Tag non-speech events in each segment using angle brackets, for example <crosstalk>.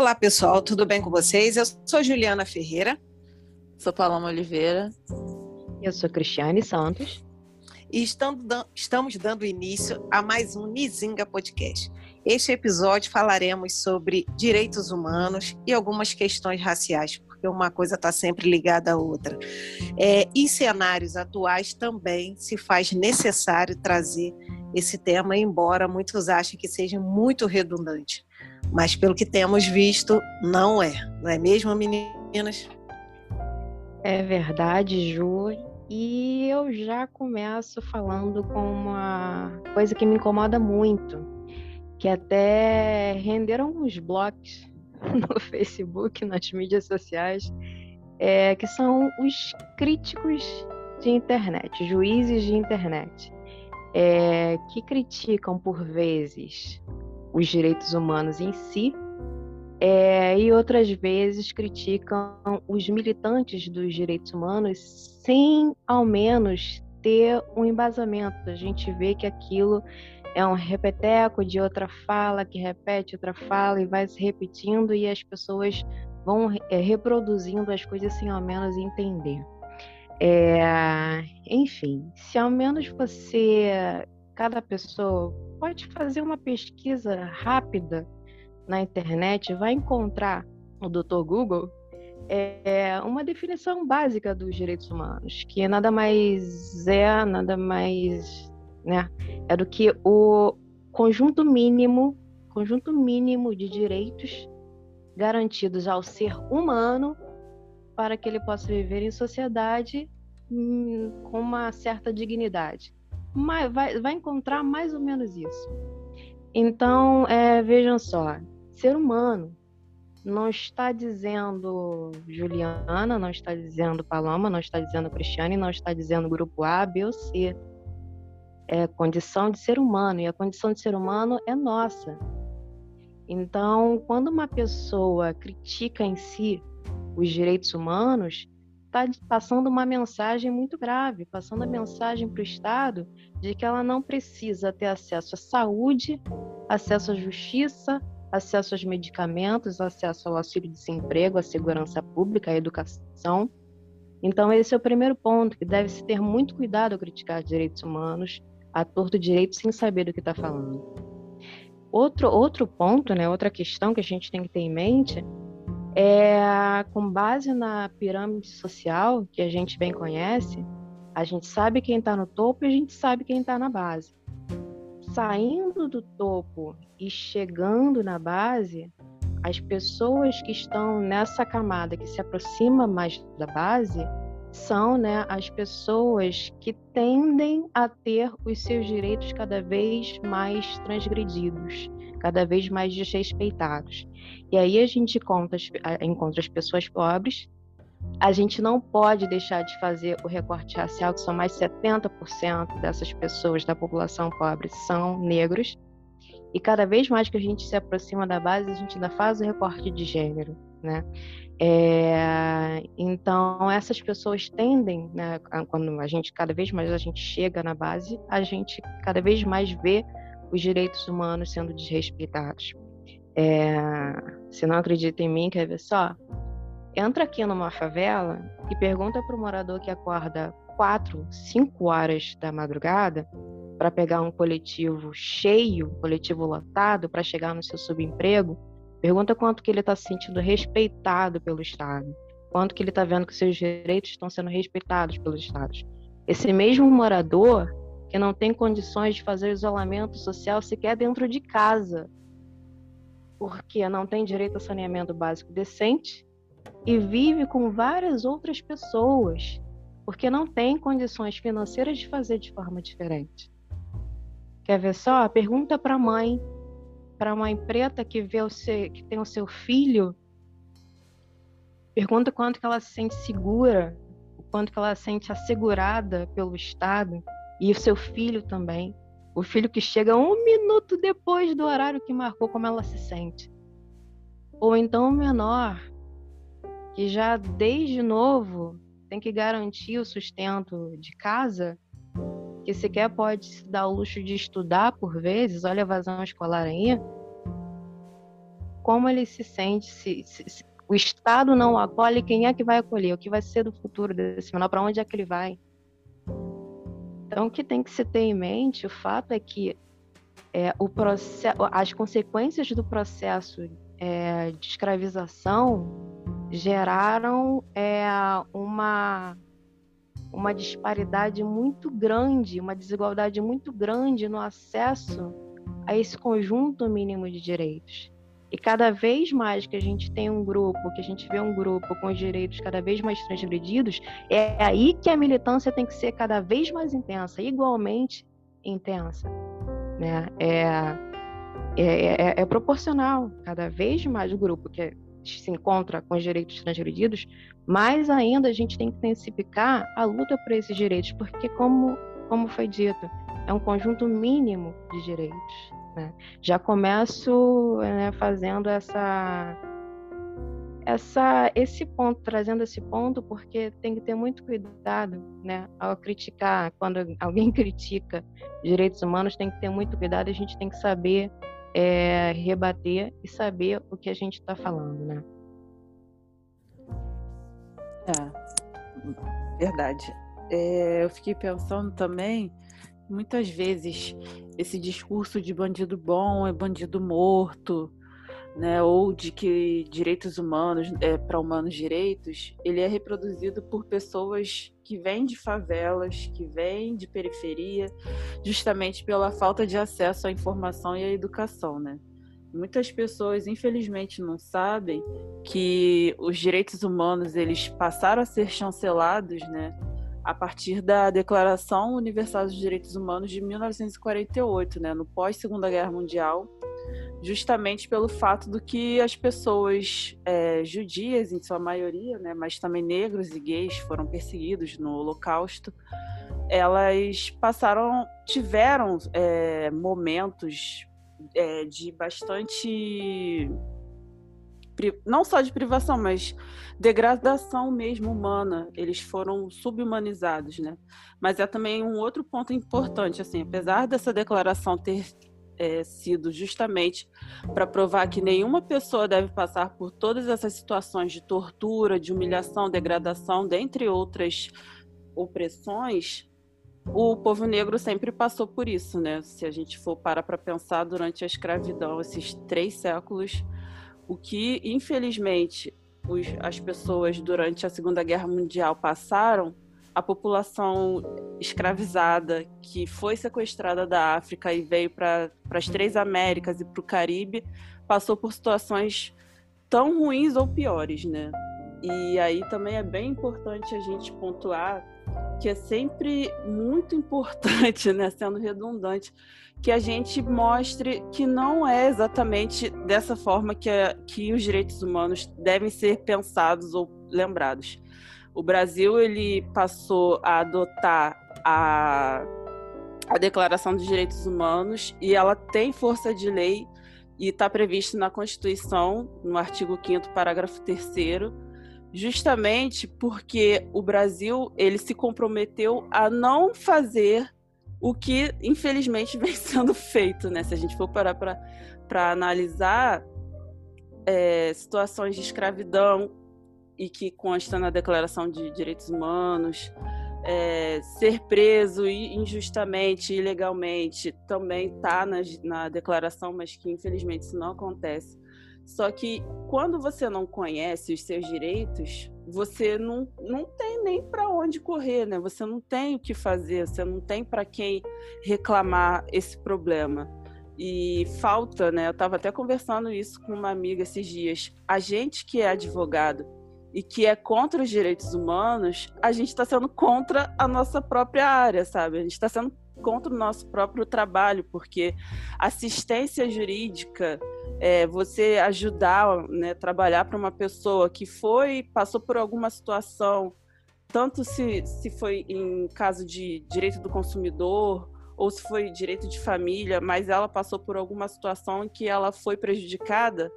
Olá, pessoal, tudo bem com vocês? Eu sou Juliana Ferreira. Sou Paloma Oliveira. Eu sou Cristiane Santos. E estamos dando início a mais um Nizinga Podcast. Este episódio falaremos sobre direitos humanos e algumas questões raciais, porque uma coisa está sempre ligada à outra. É, em cenários atuais também se faz necessário trazer esse tema, embora muitos achem que seja muito redundante. Mas pelo que temos visto, não é. Não é mesmo, meninas? É verdade, Ju. E eu já começo falando com uma coisa que me incomoda muito, que até renderam alguns blogs <laughs> no Facebook, nas mídias sociais, é, que são os críticos de internet, juízes de internet, é, que criticam por vezes os direitos humanos em si, é, e outras vezes criticam os militantes dos direitos humanos sem, ao menos, ter um embasamento. A gente vê que aquilo é um repeteco de outra fala que repete outra fala e vai se repetindo e as pessoas vão é, reproduzindo as coisas sem ao menos entender. É, enfim, se ao menos você, cada pessoa pode fazer uma pesquisa rápida na internet, vai encontrar no Dr. Google é uma definição básica dos direitos humanos, que nada mais é, nada mais, né, é do que o conjunto mínimo, conjunto mínimo de direitos garantidos ao ser humano para que ele possa viver em sociedade hum, com uma certa dignidade vai, vai encontrar mais ou menos isso. Então, é, vejam só, ser humano não está dizendo Juliana, não está dizendo Paloma, não está dizendo Cristiane, não está dizendo grupo A, B ou C. É condição de ser humano e a condição de ser humano é nossa. Então, quando uma pessoa critica em si os direitos humanos, está passando uma mensagem muito grave, passando a mensagem para o Estado de que ela não precisa ter acesso à saúde, acesso à justiça, acesso aos medicamentos, acesso ao auxílio-desemprego, à segurança pública, à educação. Então, esse é o primeiro ponto, que deve-se ter muito cuidado ao criticar direitos humanos, a torto direito, sem saber do que está falando. Outro, outro ponto, né, outra questão que a gente tem que ter em mente é, com base na pirâmide social que a gente bem conhece, a gente sabe quem está no topo e a gente sabe quem está na base. Saindo do topo e chegando na base, as pessoas que estão nessa camada que se aproxima mais da base são né, as pessoas que tendem a ter os seus direitos cada vez mais transgredidos, cada vez mais desrespeitados. E aí a gente encontra, encontra as pessoas pobres. A gente não pode deixar de fazer o recorte racial, que são mais 70% dessas pessoas da população pobre são negros. E cada vez mais que a gente se aproxima da base, a gente ainda faz o recorte de gênero, né? É, então essas pessoas tendem, né, quando a gente cada vez mais a gente chega na base, a gente cada vez mais vê os direitos humanos sendo desrespeitados. É, se não acredita em mim, quer ver só? Entra aqui numa favela e pergunta para o morador que acorda quatro, cinco horas da madrugada para pegar um coletivo cheio, coletivo lotado, para chegar no seu subemprego. Pergunta quanto que ele está se sentindo respeitado pelo Estado, quanto que ele está vendo que seus direitos estão sendo respeitados pelos Estados. Esse mesmo morador que não tem condições de fazer isolamento social sequer dentro de casa, porque não tem direito a saneamento básico decente e vive com várias outras pessoas, porque não tem condições financeiras de fazer de forma diferente. Quer ver só? Pergunta para a mãe, para a mãe preta que vê o seu, que tem o seu filho, pergunta quanto que ela se sente segura, o quanto que ela se sente assegurada pelo Estado e o seu filho também. O filho que chega um minuto depois do horário que marcou, como ela se sente. Ou então o menor, que já desde novo tem que garantir o sustento de casa, que sequer pode se dar o luxo de estudar por vezes, olha a evasão escolar aí. como ele se sente, se, se, se o Estado não acolhe, quem é que vai acolher? O que vai ser do futuro desse menor? Para onde é que ele vai? Então, o que tem que se ter em mente, o fato é que é, o processo, as consequências do processo é, de escravização geraram é, uma, uma disparidade muito grande, uma desigualdade muito grande no acesso a esse conjunto mínimo de direitos. E cada vez mais que a gente tem um grupo, que a gente vê um grupo com os direitos cada vez mais transgredidos, é aí que a militância tem que ser cada vez mais intensa, igualmente intensa. Né? É, é, é, é proporcional. Cada vez mais o grupo que se encontra com os direitos transgredidos, mais ainda a gente tem que intensificar a luta por esses direitos, porque, como, como foi dito, é um conjunto mínimo de direitos. Né? Já começo né, fazendo essa, essa, esse ponto, trazendo esse ponto, porque tem que ter muito cuidado, né, ao criticar. Quando alguém <laughs> critica direitos humanos, tem que ter muito cuidado. A gente tem que saber é, rebater e saber o que a gente está falando, né? É, verdade. É, eu fiquei pensando também muitas vezes esse discurso de bandido bom é bandido morto, né, ou de que direitos humanos é para humanos direitos, ele é reproduzido por pessoas que vêm de favelas, que vêm de periferia, justamente pela falta de acesso à informação e à educação, né? Muitas pessoas, infelizmente, não sabem que os direitos humanos eles passaram a ser chancelados, né, a partir da Declaração Universal dos Direitos Humanos de 1948, né, no pós Segunda Guerra Mundial, justamente pelo fato do que as pessoas é, judias, em sua maioria, né, mas também negros e gays foram perseguidos no Holocausto, elas passaram, tiveram é, momentos é, de bastante não só de privação, mas degradação mesmo humana. Eles foram subhumanizados, né? Mas é também um outro ponto importante, assim, apesar dessa declaração ter é, sido justamente para provar que nenhuma pessoa deve passar por todas essas situações de tortura, de humilhação, degradação, dentre outras opressões, o povo negro sempre passou por isso, né? Se a gente for parar para pensar durante a escravidão, esses três séculos, o que, infelizmente, os, as pessoas durante a Segunda Guerra Mundial passaram, a população escravizada que foi sequestrada da África e veio para as três Américas e para o Caribe passou por situações tão ruins ou piores, né? E aí também é bem importante a gente pontuar que é sempre muito importante, né, sendo redundante, que a gente mostre que não é exatamente dessa forma que, a, que os direitos humanos devem ser pensados ou lembrados. O Brasil ele passou a adotar a, a Declaração dos Direitos Humanos e ela tem força de lei e está previsto na Constituição, no artigo 5 parágrafo 3 justamente porque o Brasil ele se comprometeu a não fazer o que infelizmente <laughs> vem sendo feito, né? Se a gente for parar para analisar é, situações de escravidão e que consta na Declaração de Direitos Humanos, é, ser preso injustamente, ilegalmente, também está na, na declaração, mas que infelizmente isso não acontece. Só que quando você não conhece os seus direitos, você não, não tem nem para onde correr, né? Você não tem o que fazer, você não tem para quem reclamar esse problema. E falta, né? Eu estava até conversando isso com uma amiga esses dias. A gente que é advogado e que é contra os direitos humanos, a gente está sendo contra a nossa própria área, sabe? A gente está sendo contra o nosso próprio trabalho, porque assistência jurídica, é, você ajudar, né, trabalhar para uma pessoa que foi, passou por alguma situação, tanto se, se foi em caso de direito do consumidor ou se foi direito de família, mas ela passou por alguma situação em que ela foi prejudicada,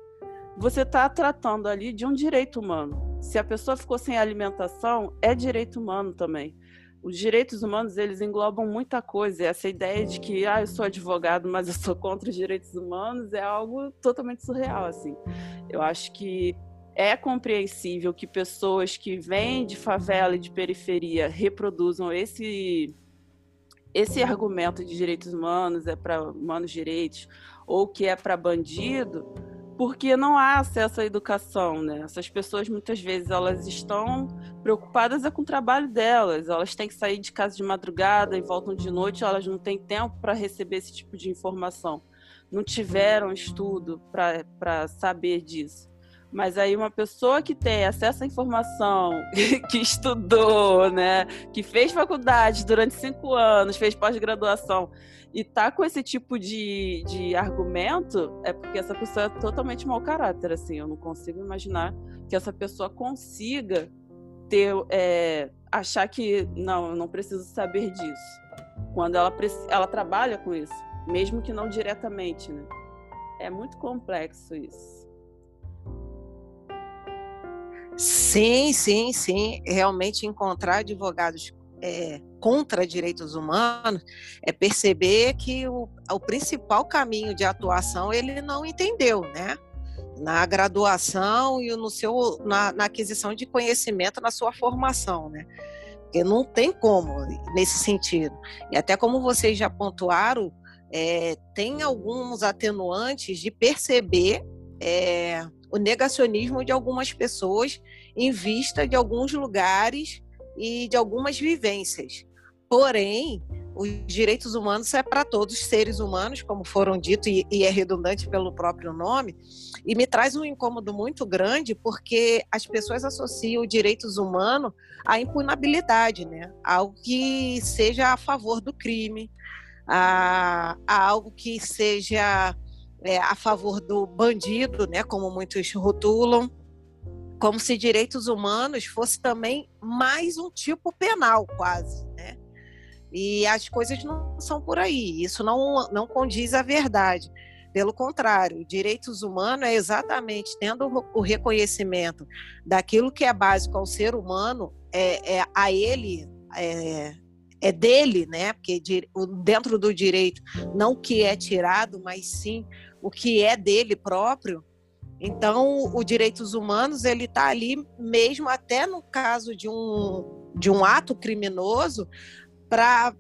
você está tratando ali de um direito humano. Se a pessoa ficou sem alimentação, é direito humano também os direitos humanos eles englobam muita coisa. Essa ideia de que ah, eu sou advogado, mas eu sou contra os direitos humanos é algo totalmente surreal. Assim, eu acho que é compreensível que pessoas que vêm de favela e de periferia reproduzam esse esse argumento de direitos humanos é para humanos direitos ou que é para bandido, porque não há acesso à educação, né? Essas pessoas muitas vezes elas estão preocupadas é com o trabalho delas, elas têm que sair de casa de madrugada e voltam de noite, elas não têm tempo para receber esse tipo de informação, não tiveram estudo para saber disso. Mas aí uma pessoa que tem acesso à informação, <laughs> que estudou, né, que fez faculdade durante cinco anos, fez pós-graduação e tá com esse tipo de, de argumento, é porque essa pessoa é totalmente mau caráter, assim. Eu não consigo imaginar que essa pessoa consiga ter, é, achar que não, eu não preciso saber disso. Quando ela, ela trabalha com isso, mesmo que não diretamente, né? É muito complexo isso. Sim, sim, sim. Realmente encontrar advogados é, contra direitos humanos é perceber que o, o principal caminho de atuação ele não entendeu, né? Na graduação e no seu, na, na aquisição de conhecimento na sua formação, né? Porque não tem como nesse sentido. E até como vocês já pontuaram, é, tem alguns atenuantes de perceber é, o negacionismo de algumas pessoas em vista de alguns lugares e de algumas vivências. Porém, os direitos humanos é para todos os seres humanos, como foram dito, e, e, é redundante pelo próprio nome, e me traz um incômodo muito grande, porque as pessoas associam direitos humanos à impunabilidade, né? Algo que seja a favor do crime, a, a algo que seja é, a favor do bandido, né, como muitos rotulam, como se direitos humanos fosse também mais um tipo penal, quase, né? E as coisas não são por aí. Isso não, não condiz à verdade. Pelo contrário, direitos humanos é exatamente tendo o reconhecimento daquilo que é básico ao ser humano, é, é a ele é, é dele, né? Porque dentro do direito, não o que é tirado, mas sim o que é dele próprio. Então, o direitos humanos ele está ali mesmo até no caso de um de um ato criminoso para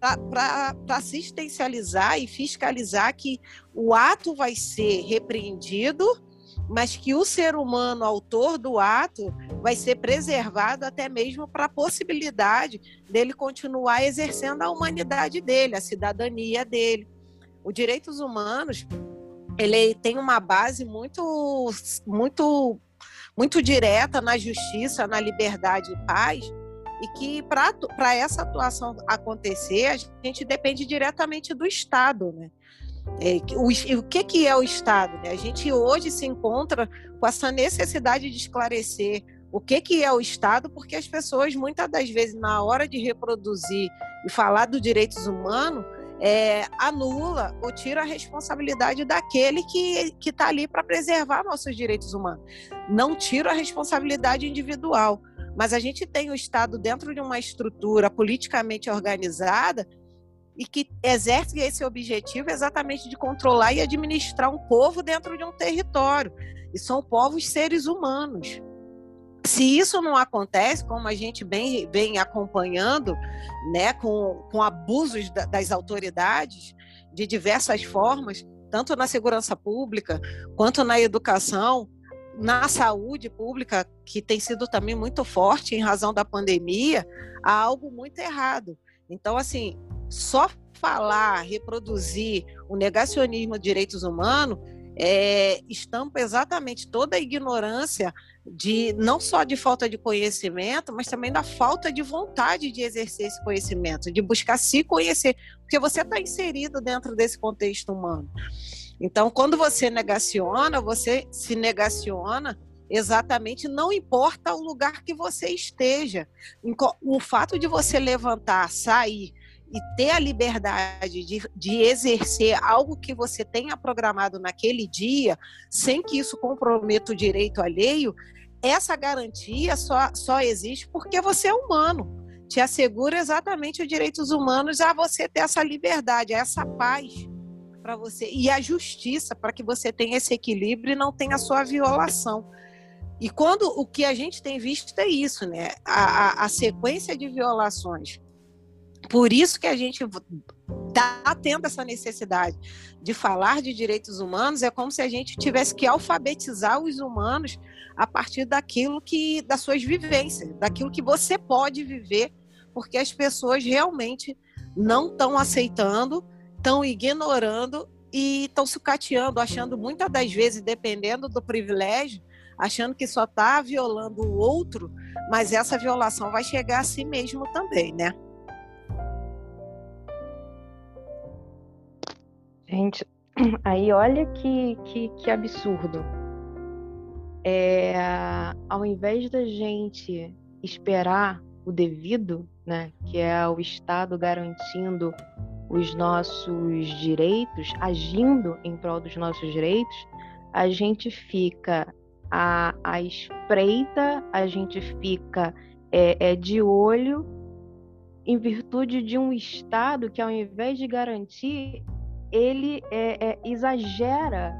para assistencializar e fiscalizar que o ato vai ser repreendido, mas que o ser humano autor do ato vai ser preservado até mesmo para a possibilidade dele continuar exercendo a humanidade dele, a cidadania dele os direitos humanos ele tem uma base muito muito muito direta na justiça, na liberdade e paz, e que para essa atuação acontecer, a gente depende diretamente do Estado, né? É, o, o que, que é o Estado? Né? A gente hoje se encontra com essa necessidade de esclarecer o que, que é o Estado, porque as pessoas, muitas das vezes, na hora de reproduzir e falar dos direitos humanos, é, anula ou tira a responsabilidade daquele que está ali para preservar nossos direitos humanos. Não tira a responsabilidade individual. Mas a gente tem o Estado dentro de uma estrutura politicamente organizada e que exerce esse objetivo exatamente de controlar e administrar um povo dentro de um território. E são povos seres humanos. Se isso não acontece, como a gente vem, vem acompanhando, né, com, com abusos da, das autoridades de diversas formas, tanto na segurança pública quanto na educação, na saúde pública, que tem sido também muito forte em razão da pandemia, há algo muito errado. Então, assim, só falar, reproduzir o negacionismo de direitos humanos é, estampa exatamente toda a ignorância de não só de falta de conhecimento, mas também da falta de vontade de exercer esse conhecimento, de buscar se conhecer, porque você está inserido dentro desse contexto humano. Então, quando você negaciona, você se negaciona exatamente, não importa o lugar que você esteja. O fato de você levantar, sair, e ter a liberdade de, de exercer algo que você tenha programado naquele dia, sem que isso comprometa o direito alheio, essa garantia só, só existe porque você é humano. te assegura exatamente os direitos humanos a você ter essa liberdade, essa paz para você e a justiça para que você tenha esse equilíbrio e não tenha sua violação. E quando o que a gente tem visto é isso, né? A, a, a sequência de violações. Por isso que a gente está tendo essa necessidade de falar de direitos humanos, é como se a gente tivesse que alfabetizar os humanos a partir daquilo que, das suas vivências, daquilo que você pode viver, porque as pessoas realmente não estão aceitando, estão ignorando e estão sucateando, achando muitas das vezes, dependendo do privilégio, achando que só está violando o outro, mas essa violação vai chegar a si mesmo também, né? Gente, <clears throat> aí olha que, que, que absurdo. É, ao invés da gente esperar o devido, né, que é o Estado garantindo os nossos direitos, agindo em prol dos nossos direitos, a gente fica à, à espreita, a gente fica é, é, de olho em virtude de um Estado que, ao invés de garantir, ele é, é, exagera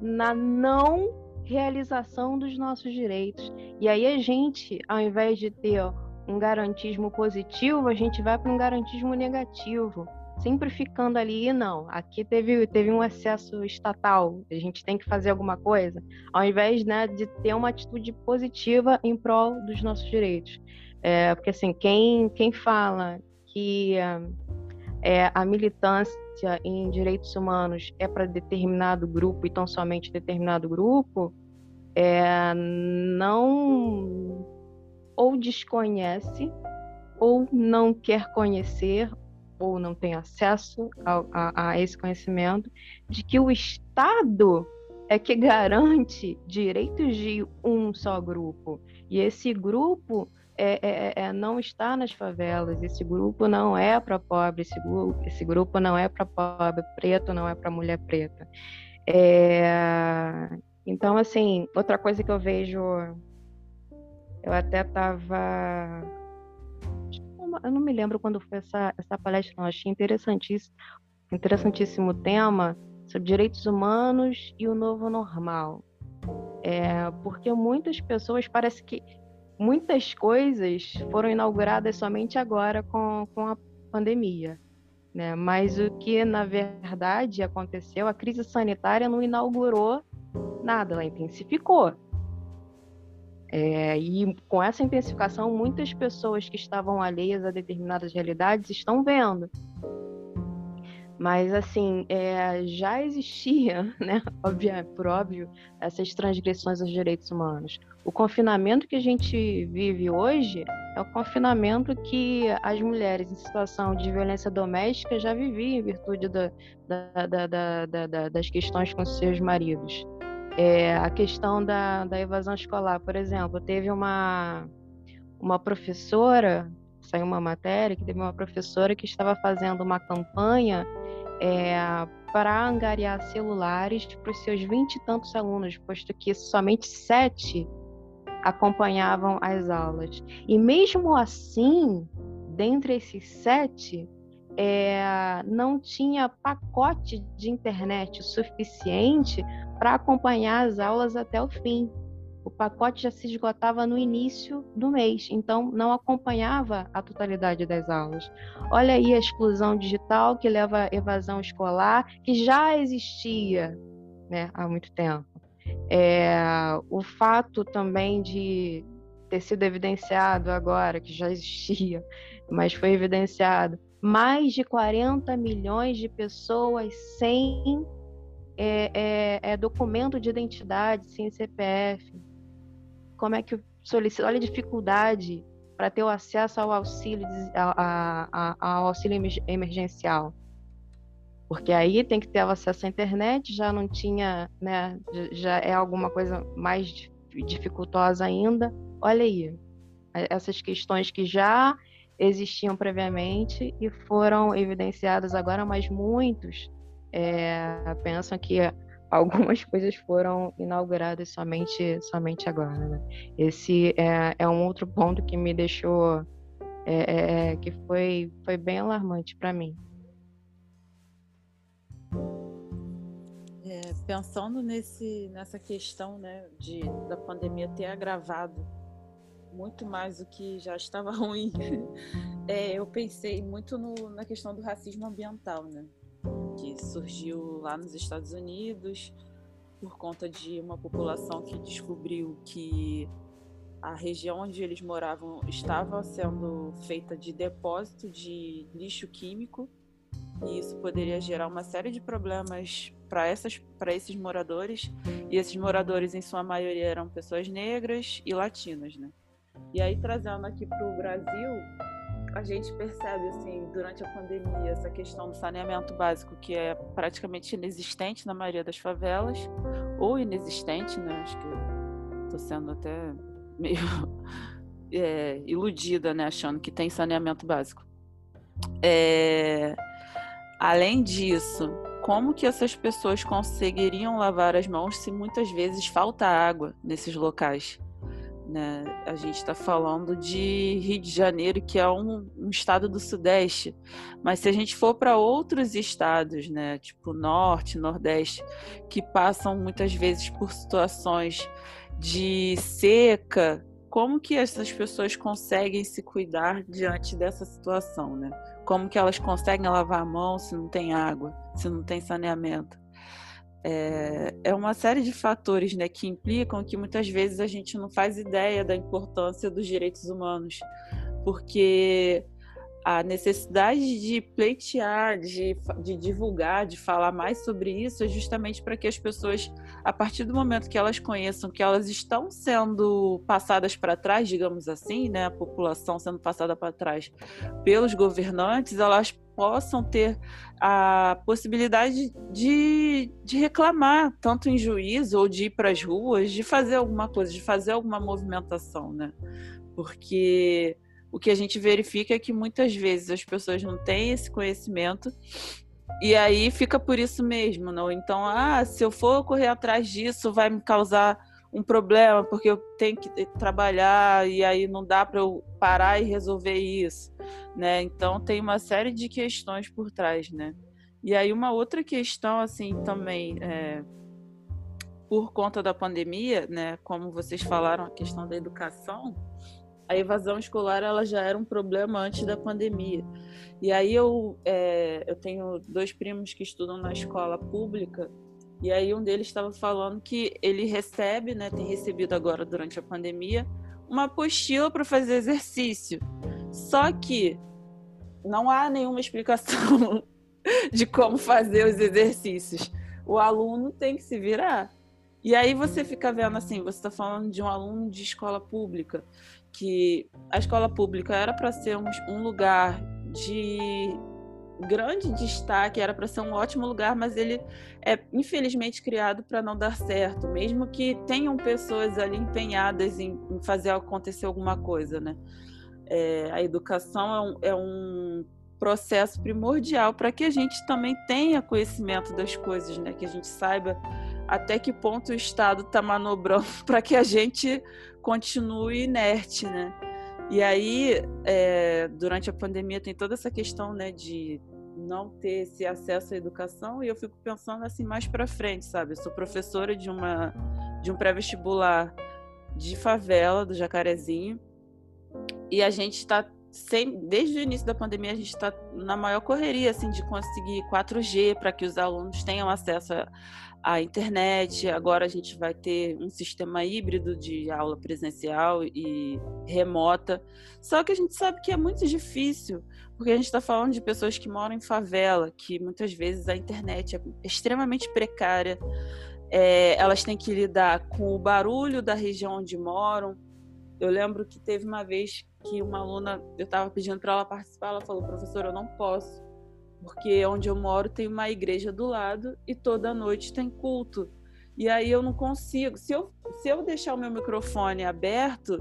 na não realização dos nossos direitos. E aí a gente, ao invés de ter um garantismo positivo, a gente vai para um garantismo negativo, sempre ficando ali, não, aqui teve, teve um excesso estatal, a gente tem que fazer alguma coisa, ao invés né, de ter uma atitude positiva em prol dos nossos direitos. É, porque assim, quem, quem fala que é, a militância em direitos humanos é para determinado grupo e tão somente determinado grupo, é, não ou desconhece ou não quer conhecer ou não tem acesso a, a, a esse conhecimento de que o Estado é que garante direitos de um só grupo. E esse grupo é, é, é, não está nas favelas, esse grupo não é para pobre, esse, esse grupo não é para pobre preto, não é para mulher preta. É, então, assim, outra coisa que eu vejo, eu até estava. Eu não me lembro quando foi essa, essa palestra, não, achei interessantíssimo, interessantíssimo tema sobre direitos humanos e o novo normal. É, porque muitas pessoas parece que muitas coisas foram inauguradas somente agora com, com a pandemia. Né? Mas o que, na verdade, aconteceu, a crise sanitária não inaugurou nada, ela intensificou. É, e com essa intensificação, muitas pessoas que estavam alheias a determinadas realidades estão vendo. Mas, assim, é, já existia, <laughs> né, óbvio, por óbvio, essas transgressões aos direitos humanos. O confinamento que a gente vive hoje é o confinamento que as mulheres em situação de violência doméstica já viviam em virtude da, da, da, das questões com seus maridos. É, a questão da, da evasão escolar, por exemplo, teve uma, uma professora, saiu uma matéria, que teve uma professora que estava fazendo uma campanha é, para angariar celulares para os seus vinte e tantos alunos, posto que somente sete acompanhavam as aulas. E mesmo assim, dentre esses sete, é, não tinha pacote de internet suficiente para acompanhar as aulas até o fim. O pacote já se esgotava no início do mês, então não acompanhava a totalidade das aulas. Olha aí a exclusão digital que leva à evasão escolar, que já existia né, há muito tempo. É, o fato também de ter sido evidenciado agora, que já existia, mas foi evidenciado, mais de 40 milhões de pessoas sem é, é, é, documento de identidade, sem CPF. Como é que solicita? Olha a dificuldade para ter o acesso ao auxílio, ao auxílio emergencial porque aí tem que ter acesso à internet, já não tinha, né, já é alguma coisa mais dificultosa ainda. Olha aí, essas questões que já existiam previamente e foram evidenciadas agora, mas muitos é, pensam que algumas <laughs> coisas foram inauguradas somente, somente agora. Né? Esse é, é um outro ponto que me deixou é, é, que foi, foi bem alarmante para mim. É, pensando nesse, nessa questão né, de, da pandemia ter agravado muito mais do que já estava <laughs> ruim, <laughs> é, eu pensei muito no, na questão do racismo ambiental, né, que surgiu lá nos Estados Unidos por conta de uma população que descobriu que a região onde eles moravam estava sendo feita de depósito de lixo químico e isso poderia gerar uma série de problemas para essas para esses moradores e esses moradores em sua maioria eram pessoas negras e latinas, né? E aí trazendo aqui para o Brasil, a gente percebe assim durante a pandemia essa questão do saneamento básico que é praticamente inexistente na maioria das favelas ou inexistente, né? Acho que estou sendo até meio <laughs> é, iludida, né, achando que tem saneamento básico. É, além disso, como que essas pessoas conseguiriam lavar as mãos se muitas vezes falta água nesses locais? Né? A gente está falando de Rio de Janeiro, que é um, um, estado do Sudeste, mas se a gente for para outros estados, né, tipo Norte, Nordeste, que passam muitas vezes por situações de seca, como que essas pessoas conseguem se cuidar diante dessa situação, né? Como que elas conseguem lavar a mão se não tem água, se não tem saneamento? É, é uma série de fatores né, que implicam que muitas vezes a gente não faz ideia da importância dos direitos humanos, porque a necessidade de pleitear, de, de divulgar, de falar mais sobre isso é justamente para que as pessoas, a partir do momento que elas conheçam que elas estão sendo passadas para trás, digamos assim, né, a população sendo passada para trás pelos governantes, elas possam ter a possibilidade de, de reclamar, tanto em juízo ou de ir para as ruas, de fazer alguma coisa, de fazer alguma movimentação, né? Porque o que a gente verifica é que muitas vezes as pessoas não têm esse conhecimento e aí fica por isso mesmo, não? Então, ah, se eu for correr atrás disso, vai me causar um problema porque eu tenho que trabalhar e aí não dá para eu parar e resolver isso, né? Então tem uma série de questões por trás, né? E aí uma outra questão assim também é, por conta da pandemia, né? Como vocês falaram a questão da educação, a evasão escolar ela já era um problema antes da pandemia. E aí eu, é, eu tenho dois primos que estudam na escola pública e aí um deles estava falando que ele recebe, né, tem recebido agora durante a pandemia, uma apostila para fazer exercício. Só que não há nenhuma explicação <laughs> de como fazer os exercícios. O aluno tem que se virar. E aí você fica vendo assim, você está falando de um aluno de escola pública que a escola pública era para ser um, um, lugar de grande destaque, era para ser um ótimo lugar, mas ele é infelizmente criado para não dar certo, mesmo que tenham pessoas ali empenhadas em, em fazer acontecer alguma coisa, né? É, a educação é um, é um processo primordial para que a gente também tenha conhecimento das coisas, né? Que a gente saiba até que ponto o Estado está manobrando <laughs> para que a gente continue inerte, né? E aí, é, durante a pandemia, tem toda essa questão, né, de não ter esse acesso à educação e eu fico pensando assim mais para frente, sabe? Eu sou professora de uma de um pré-vestibular de favela do Jacarezinho e a gente está desde o início da pandemia a gente está na maior correria assim de conseguir 4G para que os alunos tenham acesso a, a internet, agora a gente vai ter um sistema híbrido de aula presencial e remota. Só que a gente sabe que é muito difícil, porque a gente está falando de pessoas que moram em favela, que muitas vezes a internet é extremamente precária, é, elas têm que lidar com o barulho da região onde moram. Eu lembro que teve uma vez que uma aluna, eu estava pedindo para ela participar, ela falou, professor, eu não posso porque onde eu moro tem uma igreja do lado e toda noite tem culto. E aí eu não consigo. Se eu, se eu deixar o meu microfone aberto,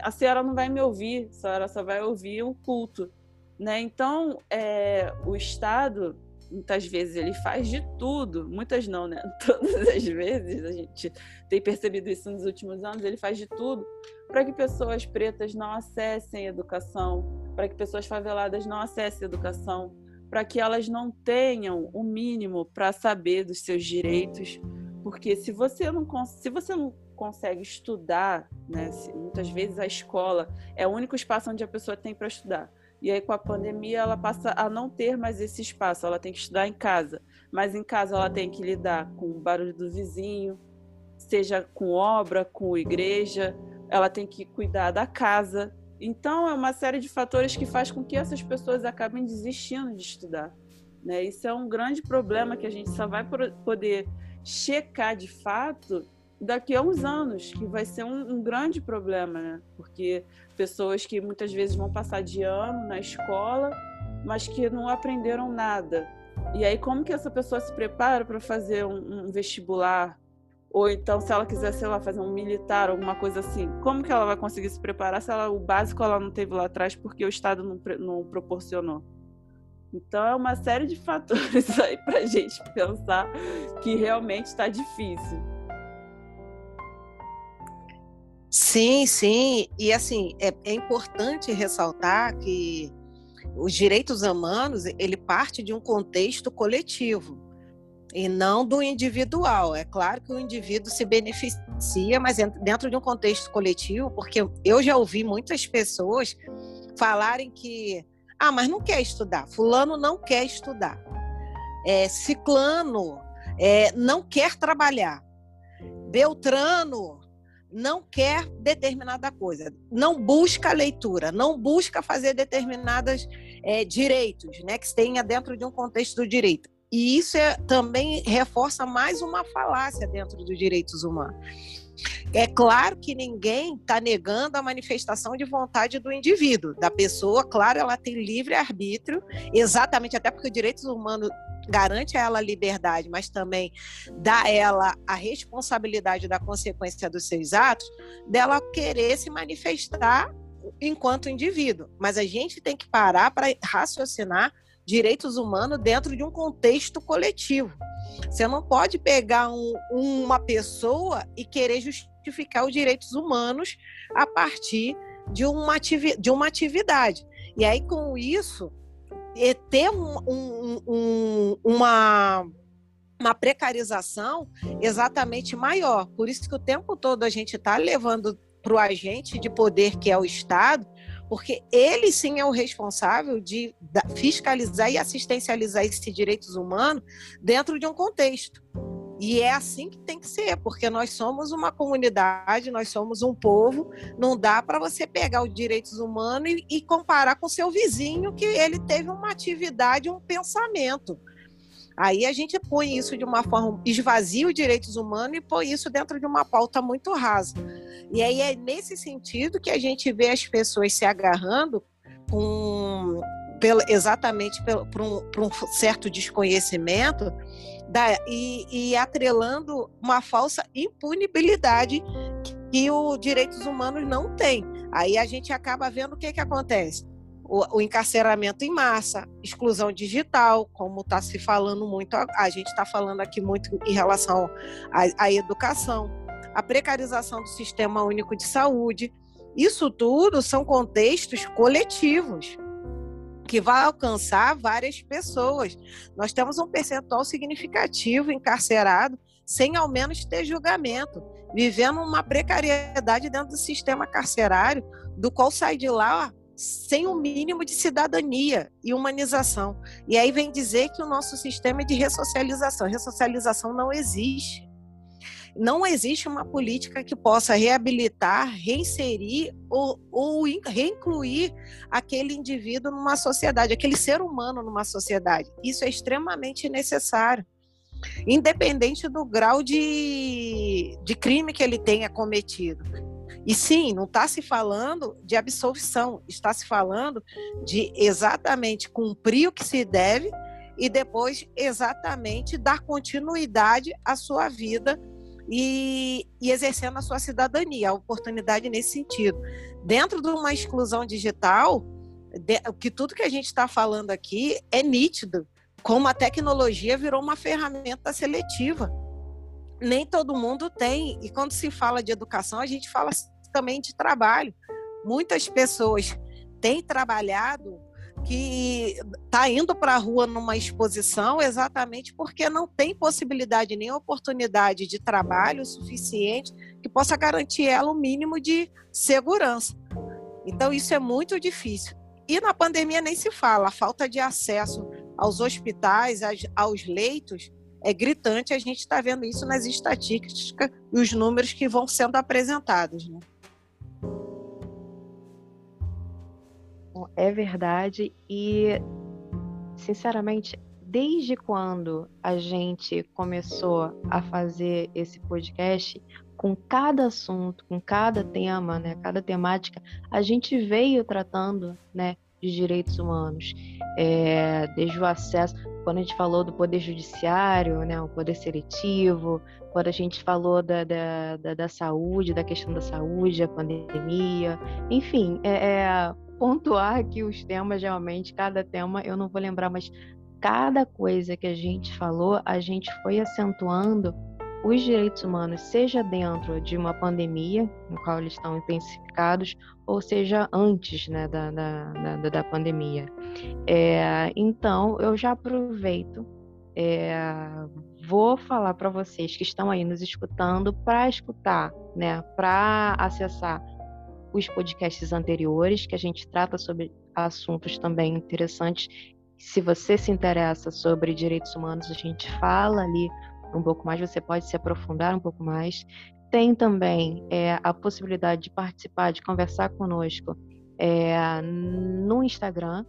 a senhora não vai me ouvir, a senhora só vai ouvir o culto. Né? Então, é, o Estado, muitas vezes, ele faz de tudo, muitas não, né? <laughs> Todas as vezes, a gente tem percebido isso nos últimos anos, ele faz de tudo para que pessoas pretas não acessem educação, para que pessoas faveladas não acessem educação, para que elas não tenham o mínimo para saber dos seus direitos, porque se você não se você não consegue estudar, né, muitas vezes a escola é o único espaço onde a pessoa tem para estudar. E aí, com a pandemia, ela passa a não ter mais esse espaço, ela tem que estudar em casa. Mas em casa, ela tem que lidar com o barulho do vizinho, seja com obra, com igreja, ela tem que cuidar da casa. Então, é uma série de fatores que faz com que essas pessoas acabem desistindo de estudar. Né? Isso é um grande problema que a gente só vai poder checar de fato daqui a uns anos, que vai ser um, um, grande problema, né? Porque pessoas que muitas vezes vão passar de ano na escola, mas que não aprenderam nada. E aí, como que essa pessoa se prepara para fazer um, um, vestibular? Ou então, se ela quiser, sei lá, fazer um militar, alguma coisa assim, como que ela vai conseguir se preparar se ela, o básico ela não teve lá atrás porque o Estado não, não proporcionou? Então, é uma série de fatores <laughs> aí para gente pensar que realmente está difícil. Sim, sim. E assim, é, é, importante ressaltar que os direitos humanos, ele parte de um contexto coletivo e não do individual. É claro que o indivíduo se beneficia, mas dentro de um contexto coletivo, porque eu já ouvi muitas pessoas falarem que ah, mas não quer estudar, fulano não quer estudar. É, ciclano é, não quer trabalhar. Beltrano não quer determinada coisa, não busca leitura, não busca fazer determinados é, direitos, né, que tenha dentro de um contexto do direito. E isso é, também reforça mais uma falácia dentro dos direitos humanos. É claro que ninguém está negando a manifestação de vontade do indivíduo, da pessoa, claro, ela tem livre arbítrio, exatamente até porque o direitos humanos garante a ela a liberdade, mas também dá a ela a responsabilidade da consequência dos seus atos, dela querer se manifestar enquanto indivíduo. Mas a gente tem que parar para raciocinar direitos humanos dentro de um contexto coletivo. Você não pode pegar um, uma pessoa e querer justificar os direitos humanos a partir de uma, ativi de uma atividade. E aí, com isso, é ter um, um, um, uma, uma precarização exatamente maior. Por isso que o tempo todo a gente está levando para o agente de poder, que é o Estado, porque ele sim é o responsável de fiscalizar e assistencializar esses direitos humanos dentro de um contexto. E é assim que tem que ser, porque nós somos uma comunidade, nós somos um povo. Não dá para você pegar os direitos humanos e, e comparar com seu vizinho que ele teve uma atividade, um pensamento. Aí a gente põe isso de uma forma, esvazia os direitos humanos e põe isso dentro de uma pauta muito rasa. E aí é nesse sentido que a gente vê as pessoas se agarrando com, pelo, exatamente por um, um certo desconhecimento da, e, e atrelando uma falsa impunibilidade que os direitos humanos não têm. Aí a gente acaba vendo o que, que acontece. O, o encarceramento em massa, exclusão digital, como está se falando muito, a, a gente está falando aqui muito em relação à, educação, a precarização do sistema único de saúde. Isso tudo são contextos coletivos que vai alcançar várias pessoas. Nós temos um percentual significativo encarcerado sem ao menos ter julgamento, vivendo uma precariedade dentro do sistema carcerário, do qual sai de lá sem o um mínimo de cidadania e humanização. E aí vem dizer que o nosso sistema é de ressocialização. Ressocialização não existe não existe uma política que possa reabilitar, reinserir ou, ou reincluir aquele indivíduo numa sociedade, aquele ser humano numa sociedade. Isso é extremamente necessário. Independente do grau de, de crime que ele tenha cometido. E sim, não está se falando de absolvição, está se falando de exatamente cumprir o que se deve e depois exatamente dar continuidade à sua vida e, e exercendo a sua cidadania, a oportunidade nesse sentido. Dentro de uma exclusão digital, de, que tudo que a gente está falando aqui é nítido, como a tecnologia virou uma ferramenta seletiva. Nem todo mundo tem, e quando se fala de educação, a gente fala também de trabalho. Muitas pessoas tem trabalhado que está indo para a rua numa exposição exatamente porque não tem possibilidade nem oportunidade de trabalho suficiente que possa garantir ela o um mínimo de segurança. Então, isso é muito difícil. E na pandemia nem se fala, a falta de acesso aos hospitais, aos leitos, é gritante. A gente está vendo isso nas estatísticas e os números que vão sendo apresentados. Né? É verdade. E, sinceramente, desde quando a gente começou a fazer esse podcast, com cada assunto, com cada tema, né, cada temática, a gente veio tratando, né, de direitos humanos, é, desde o acesso, quando a gente falou do poder judiciário, né, o poder seletivo, quando a gente falou da, da, da, da saúde, da questão da saúde, a pandemia, enfim, é, é, pontuar aqui os temas realmente, cada tema, eu não vou lembrar, mas cada coisa que a gente falou, a gente foi acentuando os direitos humanos, seja dentro de uma pandemia, no qual eles estão intensificados, ou seja antes né, da, da, da, da pandemia. É, então, eu já aproveito, é, vou falar para vocês que estão aí nos escutando para escutar, né, para acessar os podcasts anteriores, que a gente trata sobre assuntos também interessantes. Se você se interessa sobre direitos humanos, a gente fala ali um pouco mais, você pode se aprofundar um pouco mais. Tem também é, a possibilidade de participar, de conversar conosco é, no Instagram,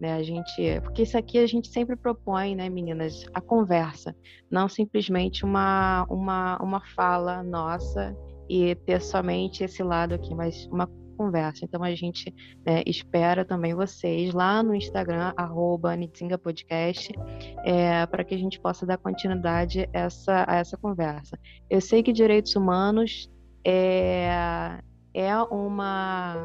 né? A gente, porque isso aqui a gente sempre propõe, né, meninas, a conversa, não simplesmente uma uma uma fala nossa e ter somente esse lado aqui, mas uma conversa. Então a gente né, espera também vocês lá no Instagram, arroba Podcast, é, para que a gente possa dar continuidade essa, a essa conversa. Eu sei que direitos humanos é, é uma.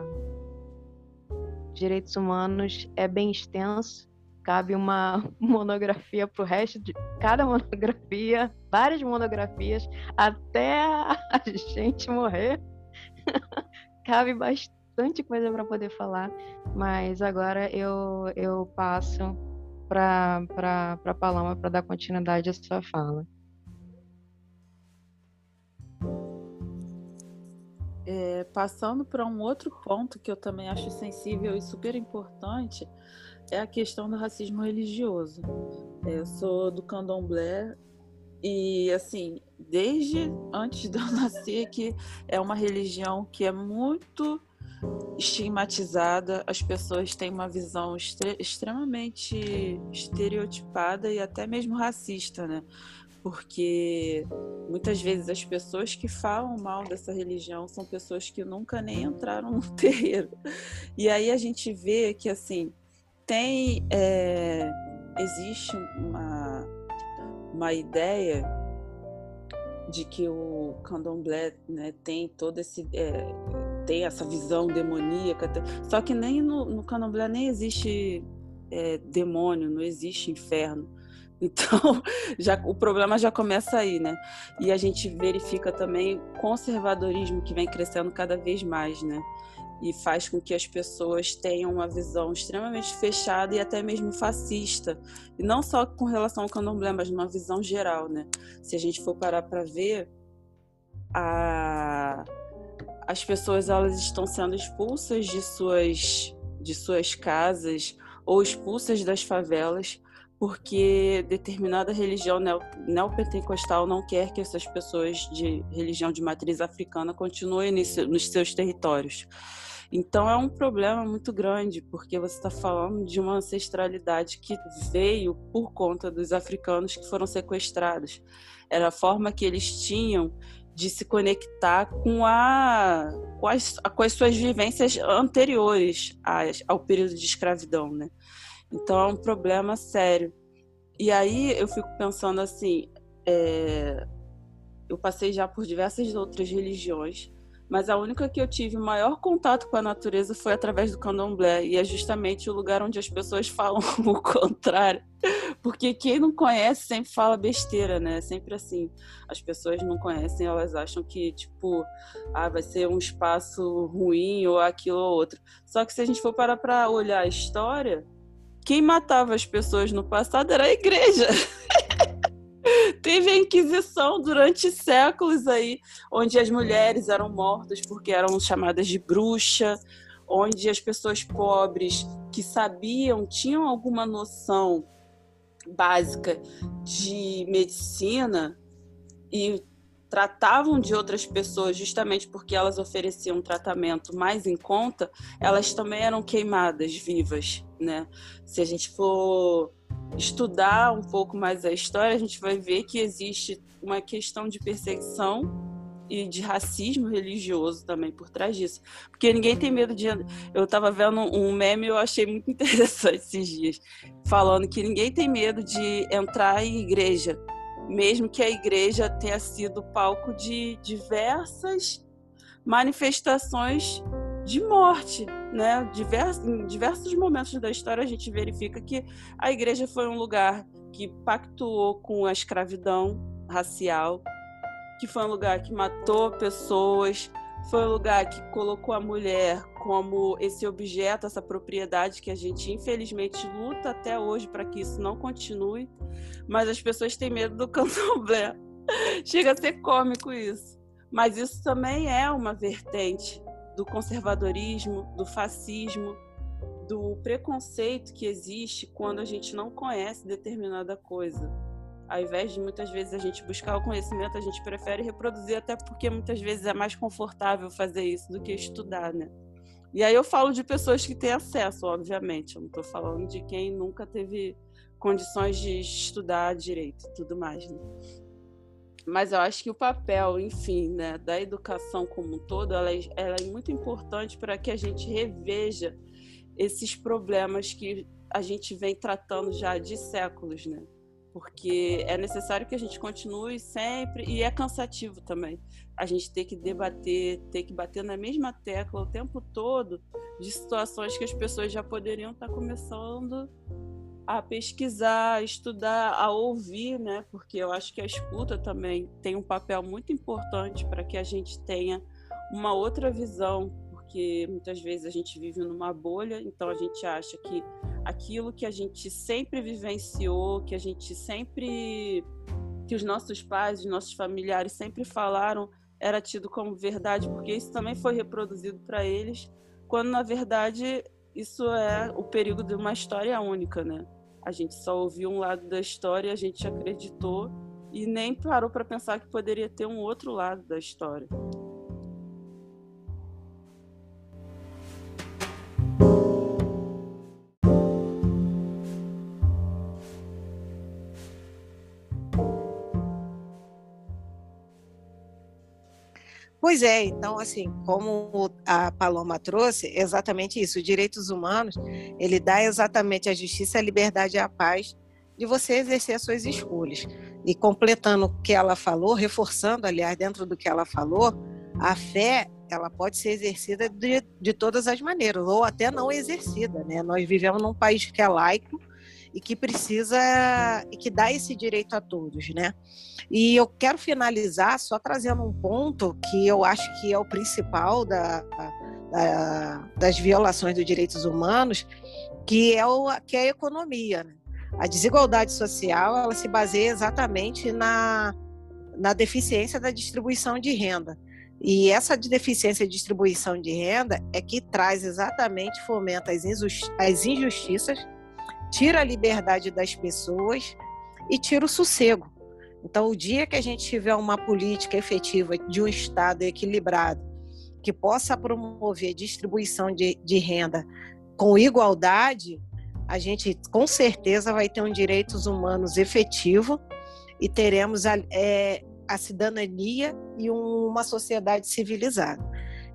Direitos humanos é bem extenso, cabe uma <laughs> monografia para o resto de cada monografia, várias monografias, até a <laughs> gente morrer. <laughs> cabe bastante coisa para poder falar, mas agora eu, eu passo para a Paloma para dar continuidade à sua fala. É, passando para um outro ponto que eu também acho sensível e super importante, é a questão do racismo religioso. É, eu sou do candomblé e, assim, desde antes de eu <laughs> nascer, que é uma religião que é muito estigmatizada, as pessoas têm uma visão extremamente estereotipada e até mesmo racista, né? Porque muitas vezes as pessoas que falam mal dessa religião são pessoas que nunca nem entraram no <laughs> terreiro. E aí a gente vê que, assim, tem. É, existe uma uma ideia de que o candomblé né, tem todo esse é, tem essa visão demoníaca só que nem no, no candomblé nem existe é, demônio não existe inferno <laughs> então já o problema já começa aí né e a gente verifica também o conservadorismo que vem crescendo cada vez mais né e faz com que as pessoas tenham uma visão extremamente fechada e até mesmo fascista. E não só com relação ao candomblé, mas numa visão geral, né? Se a gente for parar para ver, a... as pessoas elas estão sendo expulsas de suas, de suas casas ou expulsas das favelas porque determinada religião neopentecostal não quer que essas pessoas de religião de matriz africana continuem nos seus territórios. Então é um problema muito grande, porque você está falando de uma ancestralidade que veio por conta dos africanos que foram sequestrados. Era a forma que eles tinham de se conectar com, a, com, as, com as suas vivências anteriores ao período de escravidão, né? Então é um problema sério. E aí eu fico pensando assim, é, eu passei já por diversas outras religiões mas a única que eu tive maior contato com a natureza foi através do candomblé, e é justamente o lugar onde as pessoas <laughs> falam o contrário. Porque quem não conhece sempre fala besteira, né? Sempre assim. As pessoas não conhecem, elas acham que, tipo, ah, vai ser um espaço ruim ou aquilo ou outro. Só que se a gente for parar para olhar a história, quem matava as pessoas no passado era a igreja. <laughs> Teve a Inquisição durante séculos aí, onde as mulheres eram mortas porque eram chamadas de bruxa, onde as pessoas pobres que sabiam, tinham alguma noção básica de medicina e tratavam de outras pessoas justamente porque elas ofereciam um tratamento mais em conta, elas também eram queimadas vivas, né? Se a gente for estudar um pouco mais a história, a gente vai ver que existe uma questão de perseguição e de racismo religioso também por trás disso. Porque ninguém tem medo de. Eu estava vendo um meme eu achei muito <laughs> interessante esses dias, falando que ninguém tem medo de entrar em igreja, mesmo que a igreja tenha sido palco de diversas manifestações de morte, né? Divers, em diversos momentos da história a gente verifica que a igreja foi um lugar que pactuou com a escravidão racial, que foi um lugar que matou pessoas, foi um lugar que colocou a mulher como esse objeto, essa propriedade que a gente infelizmente luta até hoje para que isso não continue, mas as pessoas têm medo do <laughs> candomblé. Chega a ser cômico isso. Mas isso também é uma vertente do conservadorismo, do fascismo, do preconceito que existe quando a gente não conhece determinada coisa. Ao invés de muitas vezes a gente buscar o conhecimento, a gente prefere reproduzir, até porque muitas vezes é mais confortável fazer isso do que estudar, né? E aí eu falo de pessoas que têm acesso, obviamente. Eu não estou falando de quem nunca teve condições de estudar direito e tudo mais. Né? mas eu acho que o papel, enfim, né, da educação como um todo, ela é, ela é muito importante para que a gente reveja esses problemas que a gente vem tratando já de séculos, né? Porque é necessário que a gente continue sempre e é cansativo também. A gente ter que debater, ter que bater na mesma tecla o tempo todo de situações que as pessoas já poderiam estar começando a pesquisar, a estudar, a ouvir, né? Porque eu acho que a escuta também tem um papel muito importante para que a gente tenha uma outra visão, porque muitas vezes a gente vive numa bolha, então a gente acha que aquilo que a gente sempre vivenciou, que a gente sempre que os nossos pais, os nossos familiares sempre falaram, era tido como verdade, porque isso também foi reproduzido para eles, quando na verdade isso é o perigo de uma história única, né? A gente só ouviu um lado da história, a gente acreditou e nem parou para pensar que poderia ter um outro lado da história. Pois é, então assim, como a Paloma trouxe, exatamente isso, os direitos humanos, ele dá exatamente a justiça, a liberdade e a paz de você exercer as suas escolhas. E completando o que ela falou, reforçando, aliás, dentro do que ela falou, a fé, ela pode ser exercida de, de todas as maneiras, ou até não exercida, né? Nós vivemos num país que é laico, e que precisa e que dá esse direito a todos, né? E eu quero finalizar só trazendo um ponto que eu acho que é o principal da, da, das violações dos direitos humanos, que é, o, que é a economia. Né? A desigualdade social ela se baseia exatamente na, na deficiência da distribuição de renda. E essa deficiência de distribuição de renda é que traz exatamente, fomenta as injustiças tira a liberdade das pessoas e tira o sossego. Então, o dia que a gente tiver uma política efetiva de um Estado equilibrado, que possa promover distribuição de, de renda com igualdade, a gente com certeza vai ter um direitos humanos efetivo e teremos a, é, a cidadania e um, uma sociedade civilizada.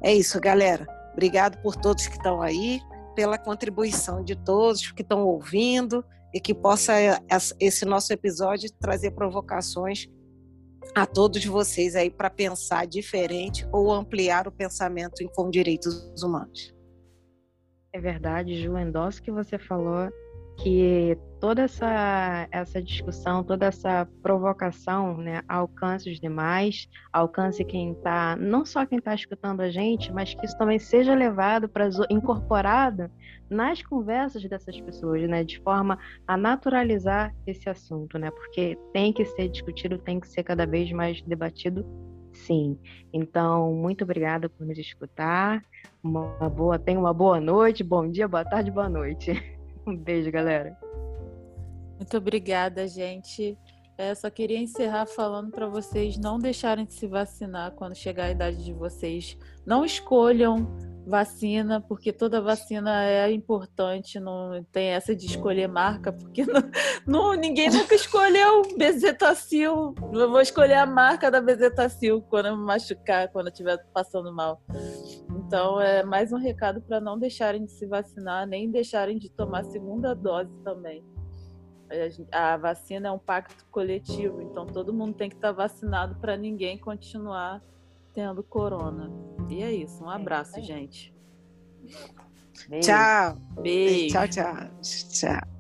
É isso, galera. Obrigado por todos que estão aí pela contribuição de todos que estão ouvindo e que possa esse nosso episódio trazer provocações a todos vocês aí para pensar diferente ou ampliar o pensamento com direitos humanos. É verdade, Ju, endosso que você falou que toda essa, essa discussão, toda essa provocação, né, alcance os demais, alcance quem está, não só quem está escutando a gente, mas que isso também seja levado para incorporado nas conversas dessas pessoas, né, de forma a naturalizar esse assunto, né, porque tem que ser discutido, tem que ser cada vez mais debatido, sim. Então, muito obrigada por nos escutar. Uma boa, tenha uma boa noite, bom dia, boa tarde, boa noite. <laughs> Um beijo, galera. Muito obrigada, gente. É, só queria encerrar falando para vocês não deixarem de se vacinar quando chegar a idade de vocês. Não escolham vacina, porque toda vacina é importante, não tem essa de escolher marca, porque <laughs> não, não ninguém nunca escolheu bezetacil. Eu vou escolher a marca da bezetacil quando eu me machucar, quando eu estiver passando mal. Então, é mais um recado para não deixarem de se vacinar, nem deixarem de tomar segunda dose também. A vacina é um pacto coletivo, então todo mundo tem que estar vacinado para ninguém continuar tendo corona. E é isso. Um é abraço, é gente. Beijo. Tchau. Beijo. Tchau, tchau. Tchau.